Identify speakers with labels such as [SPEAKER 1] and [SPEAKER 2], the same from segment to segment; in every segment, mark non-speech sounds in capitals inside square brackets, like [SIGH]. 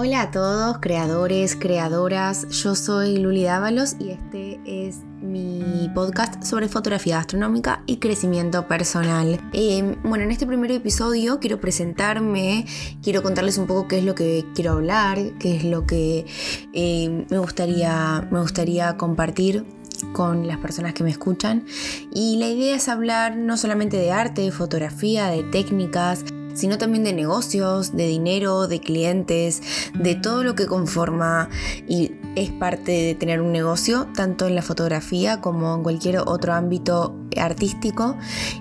[SPEAKER 1] Hola a todos, creadores, creadoras. Yo soy Luli Dávalos y este es mi podcast sobre fotografía gastronómica y crecimiento personal. Em, bueno, en este primer episodio quiero presentarme, quiero contarles un poco qué es lo que quiero hablar, qué es lo que em, me, gustaría, me gustaría compartir con las personas que me escuchan. Y la idea es hablar no solamente de arte, de fotografía, de técnicas, sino también de negocios, de dinero, de clientes, de todo lo que conforma y es parte de tener un negocio, tanto en la fotografía como en cualquier otro ámbito artístico.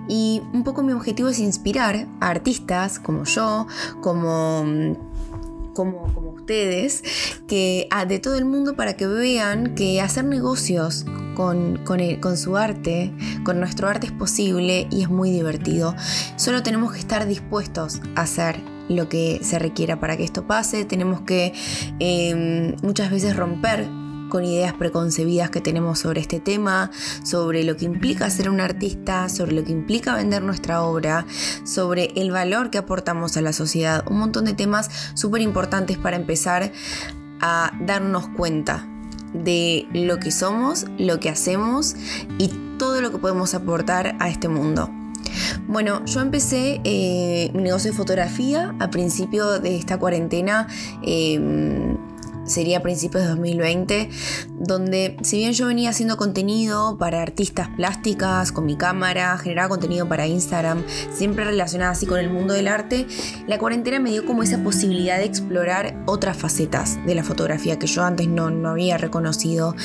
[SPEAKER 1] Y un poco mi objetivo es inspirar a artistas como yo, como como, como, ustedes, que de todo el mundo para que vean que hacer negocios con, con, su arte, con nuestro arte es posible y es muy divertido. Solo tenemos que estar dispuestos a hacer lo que se requiera para que esto pase. Tenemos que em, muchas veces romper con ideas preconcebidas que tenemos sobre este tema, sobre lo que implica ser un artista, sobre lo que implica vender nuestra obra, sobre el valor que aportamos a la sociedad, un montón de temas súper importantes para empezar a darnos cuenta de lo que somos, lo que hacemos y todo lo que podemos aportar a este mundo. Bueno, yo empecé eh, mi negocio de fotografía a principio de esta cuarentena. Em, sería principios de 2020, donde si bien yo venía haciendo contenido para artistas plásticas con mi cámara, generaba contenido para Instagram, siempre relacionada así con el mundo del arte, la cuarentena me dio como esa posibilidad de explorar otras facetas de la fotografía que yo antes no, no había reconocido.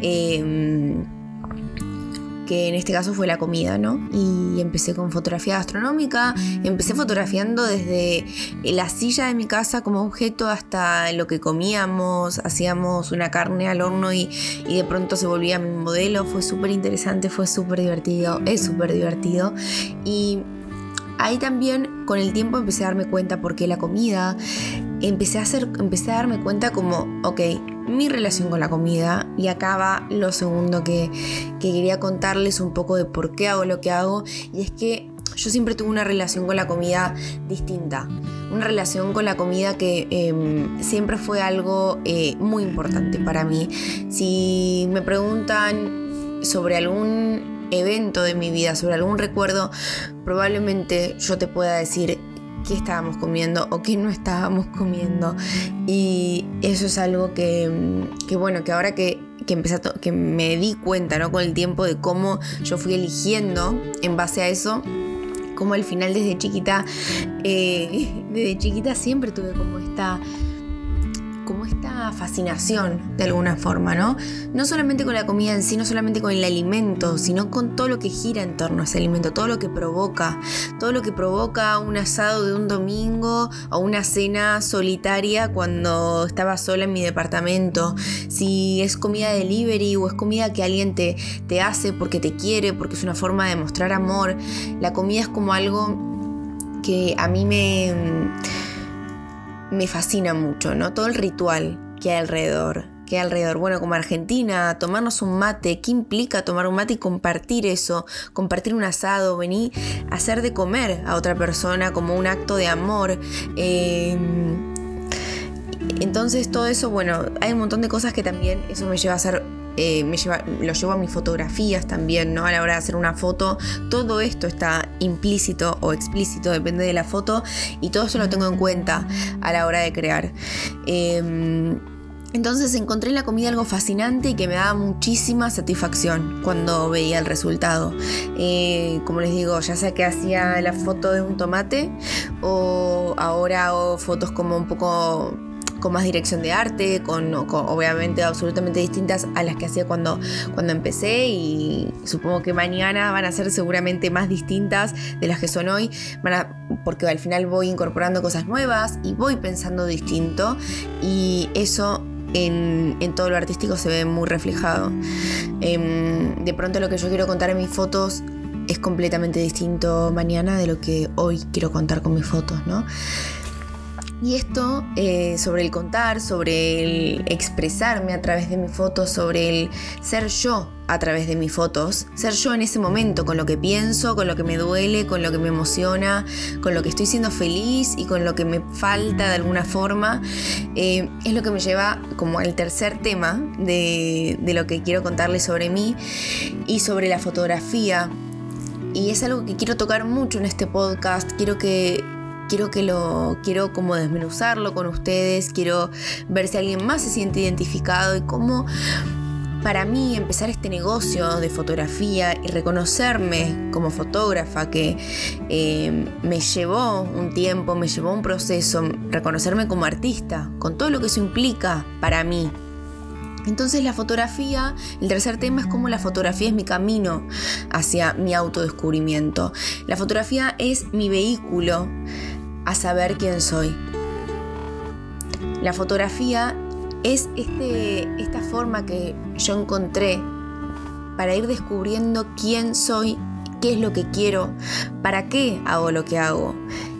[SPEAKER 1] Eh, que en este caso fue la comida, ¿no? Y empecé con fotografía gastronómica, empecé fotografiando desde la silla de mi casa como objeto hasta lo que comíamos, hacíamos una carne al horno y, y de pronto se volvía mi modelo, fue súper interesante, fue súper divertido, es súper divertido y ahí también con el tiempo empecé a darme cuenta por qué la comida, empecé a, hacer, empecé a darme cuenta como, ok, mi relación con la comida y acá va lo segundo que, quería contarles un poco de por qué hago lo que hago y es que yo siempre tuve una relación con la comida distinta, una relación con la comida que em, siempre fue algo eh, muy importante para mí. Si me preguntan sobre algún evento de mi vida, sobre algún recuerdo, probablemente yo te pueda decir qué estábamos comiendo o qué no estábamos comiendo. Y eso es algo que, bueno, que ahora que, que, empecé que me di cuenta ¿no? con el tiempo de cómo yo fui eligiendo en base a eso, como al final desde chiquita, eh, [LAUGHS] desde chiquita siempre tuve como esta como esta fascinación de alguna forma, ¿no? No solamente con la comida en sí, no solamente con el alimento, sino con todo lo que gira en torno a ese alimento, todo lo que provoca, todo lo que provoca un asado de un domingo o una cena solitaria cuando estaba sola en mi departamento, si es comida delivery o es comida que alguien te, te hace porque te quiere, porque es una forma de mostrar amor, la comida es como algo que a mí me me fascina mucho, ¿no? Todo el ritual que hay alrededor, que hay alrededor. Bueno, como Argentina, tomarnos un mate, ¿qué implica tomar un mate y compartir eso? Compartir un asado, venir a hacer de comer a otra persona como un acto de amor. Em, entonces todo eso, bueno, hay un montón de cosas que también eso me lleva a hacer eh, lo llevo a mis fotografías también, ¿no? A la hora de hacer una foto, todo esto está implícito o explícito, depende de la foto, y todo eso lo tengo en cuenta a la hora de crear. Em, entonces encontré en la comida algo fascinante y que me daba muchísima satisfacción cuando veía el resultado. Eh, como les digo, ya sea que hacía la foto de un tomate o ahora hago fotos como un poco con más dirección de arte, con, obviamente absolutamente distintas a las que hacía cuando, cuando empecé y supongo que mañana van a ser seguramente más distintas de las que son hoy, porque al final voy incorporando cosas nuevas y voy pensando distinto y eso en, todo lo artístico se ve muy reflejado. Em, de pronto lo que yo quiero contar en mis fotos es completamente distinto mañana de lo que hoy quiero contar con mis fotos, ¿no? Y esto eh, sobre el contar, sobre el expresarme a través de mis fotos, sobre el ser yo a través de mis fotos, ser yo en ese momento, con lo que pienso, con lo que me duele, con lo que me emociona, con lo que estoy siendo feliz y con lo que me falta de alguna forma, eh, es lo que me lleva como al tercer tema de, de lo que quiero contarles sobre mí y sobre la fotografía. Y es algo que quiero tocar mucho en este podcast, quiero que quiero que lo quiero como desmenuzarlo con ustedes, quiero ver si alguien más se siente identificado y cómo para mí empezar este negocio de fotografía y reconocerme como fotógrafa que eh, me llevó un tiempo, me llevó un proceso, reconocerme como artista, con todo lo que eso implica para mí. Entonces la fotografía, el tercer tema es cómo la fotografía es mi camino hacia mi autodescubrimiento. La fotografía es mi vehículo a saber quién soy. La fotografía es este, esta forma que yo encontré para ir descubriendo quién soy, qué es lo que quiero, para qué hago lo que hago,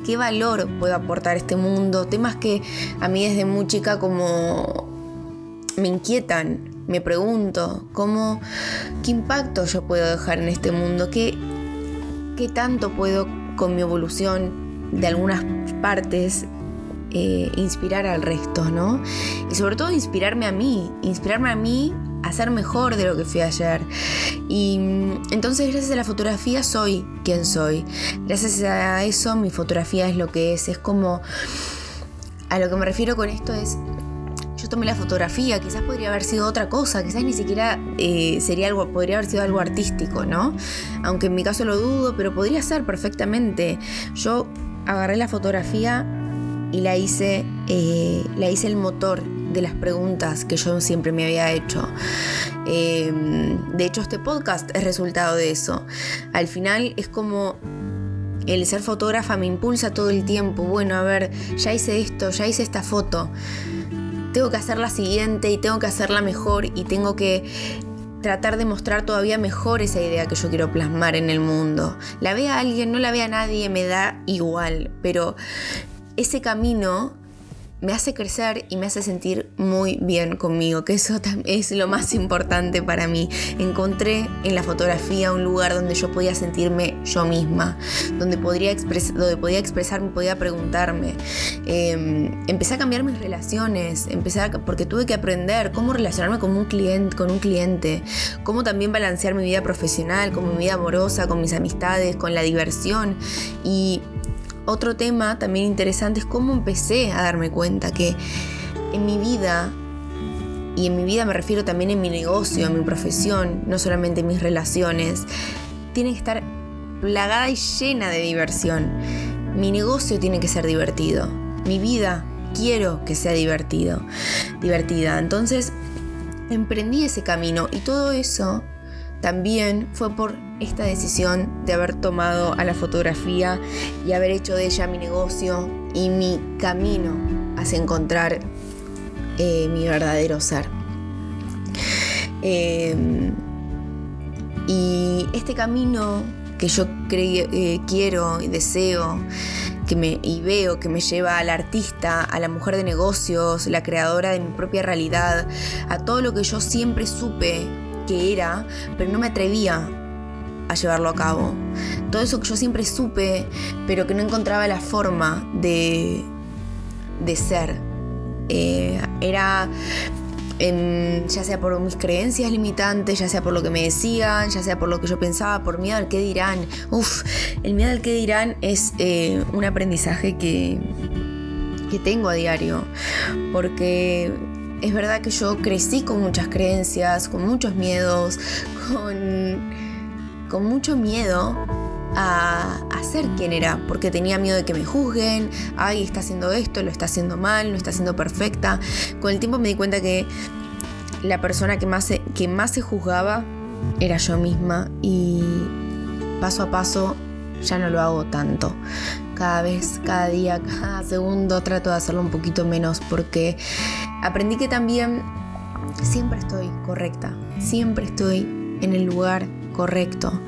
[SPEAKER 1] qué valor puedo aportar a este mundo, temas que a mí desde muy chica como me inquietan, me pregunto, cómo, qué impacto yo puedo dejar en este mundo, qué, qué tanto puedo con mi evolución de algunas partes eh, inspirar al resto, ¿no? Y sobre todo inspirarme a mí, inspirarme a mí a ser mejor de lo que fui ayer. Y mm, entonces gracias a la fotografía soy quien soy. Gracias a eso mi fotografía es lo que es. Es como... A lo que me refiero con esto es yo tomé la fotografía, quizás podría haber sido otra cosa, quizás ni siquiera eh, sería algo, podría haber sido algo artístico, ¿no? Aunque en mi caso lo dudo, pero podría ser perfectamente. Yo agarré la fotografía y la hice, eh, la hice el motor de las preguntas que yo siempre me había hecho. Em, de hecho, este podcast es resultado de eso. Al final es como el ser fotógrafa me impulsa todo el tiempo. Bueno, a ver, ya hice esto, ya hice esta foto. Tengo que hacer la siguiente y tengo que hacerla mejor y tengo que tratar de mostrar todavía mejor esa idea que yo quiero plasmar en el mundo. La vea alguien, no la vea nadie, me da igual, pero ese camino me hace crecer y me hace sentir muy bien conmigo, que eso es lo más importante para mí. Encontré en la fotografía un lugar donde yo podía sentirme yo misma, donde, podría donde podía expresarme, podía preguntarme. Em, empecé a cambiar mis relaciones, empecé porque tuve que aprender cómo relacionarme con un, cliente, con un cliente, cómo también balancear mi vida profesional, con mi vida amorosa, con mis amistades, con la diversión. Y otro tema también interesante es cómo empecé a darme cuenta que en mi vida, y en mi vida me refiero también en mi negocio, en mi profesión, no solamente en mis relaciones, tiene que estar plagada y llena de diversión. Mi negocio tiene que ser divertido. Mi vida quiero que sea divertido, divertida. Entonces, emprendí ese camino y todo eso también fue por esta decisión de haber tomado a la fotografía y haber hecho de ella mi negocio y mi camino hacia encontrar eh, mi verdadero ser. Em, y este camino que yo eh, quiero y deseo que y veo que me lleva al artista, a la mujer de negocios, la creadora de mi propia realidad, a todo lo que yo siempre supe era, pero no me atrevía a llevarlo a cabo. Todo eso que yo siempre supe, pero que no encontraba la forma de, de ser. Eh, era ya sea por mis creencias limitantes, ya sea por lo que me decían, ya sea por lo que yo pensaba, por miedo al que dirán. Uf, el miedo al que dirán es eh, un aprendizaje que, que tengo a diario, porque es verdad que yo crecí con muchas creencias, con muchos miedos, con, con mucho miedo a, a, ser quien era, porque tenía miedo de que me juzguen, ay, está haciendo esto, lo está haciendo mal, no está haciendo perfecta. Con el tiempo me di cuenta que la persona que más que más se juzgaba era yo misma y paso a paso ya no lo hago tanto. Cada vez, cada día, cada segundo trato de hacerlo un poquito menos porque aprendí que también siempre estoy correcta, siempre estoy en el lugar correcto,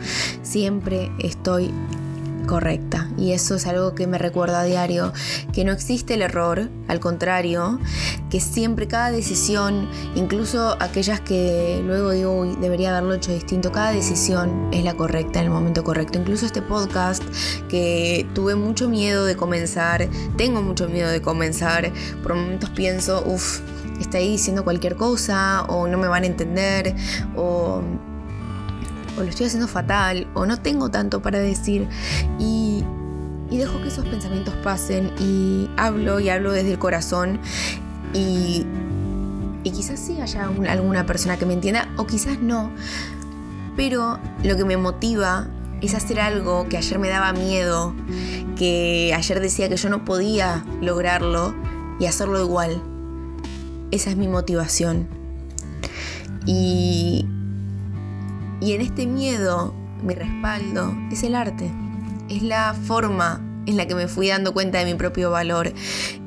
[SPEAKER 1] siempre estoy correcta. Y eso es algo que me recuerda a diario, que no existe el error, al contrario, que siempre cada decisión, incluso aquellas que luego digo, debería haberlo hecho distinto, cada decisión es la correcta en el momento correcto. Incluso este podcast que tuve mucho miedo de comenzar, tengo mucho miedo de comenzar, por momentos pienso, uff, está ahí diciendo cualquier cosa, o no me van a entender, o o lo estoy haciendo fatal, o no tengo tanto para decir. Y, dejo que esos pensamientos pasen y hablo y hablo desde el corazón. Y, y quizás sí haya alguna persona que me entienda, o quizás no. Pero lo que me motiva es hacer algo que ayer me daba miedo, que ayer decía que yo no podía lograrlo y hacerlo igual. Esa es mi motivación. Y, y en este miedo, mi respaldo es el arte. Es la forma en la que me fui dando cuenta de mi propio valor.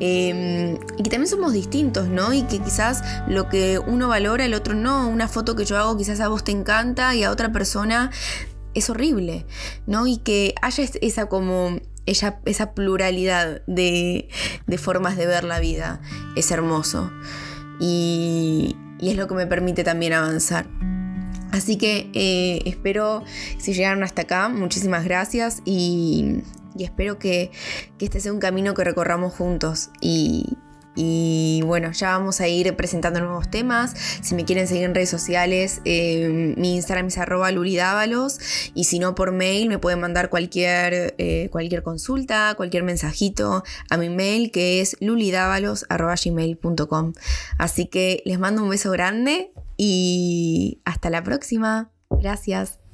[SPEAKER 1] Em, y que también somos distintos, ¿no? Y que quizás lo que uno valora, el otro no. Una foto que yo hago quizás a vos te encanta y a otra persona es horrible, ¿no? Y que haya esa como... Esa, pluralidad de, formas de ver la vida es hermoso y es lo que me permite también avanzar. Así que eh, espero, si llegaron hasta acá, muchísimas gracias y, espero que, este sea un camino que recorramos juntos. Y, bueno, ya vamos a ir presentando nuevos temas. Si me quieren seguir en redes sociales, eh, mi Instagram es arroba luridávalos. Y si no, por mail me pueden mandar cualquier, eh, cualquier consulta, cualquier mensajito a mi mail que es lulidávalos.gmail.com. Así que les mando un beso grande y hasta la próxima. Gracias.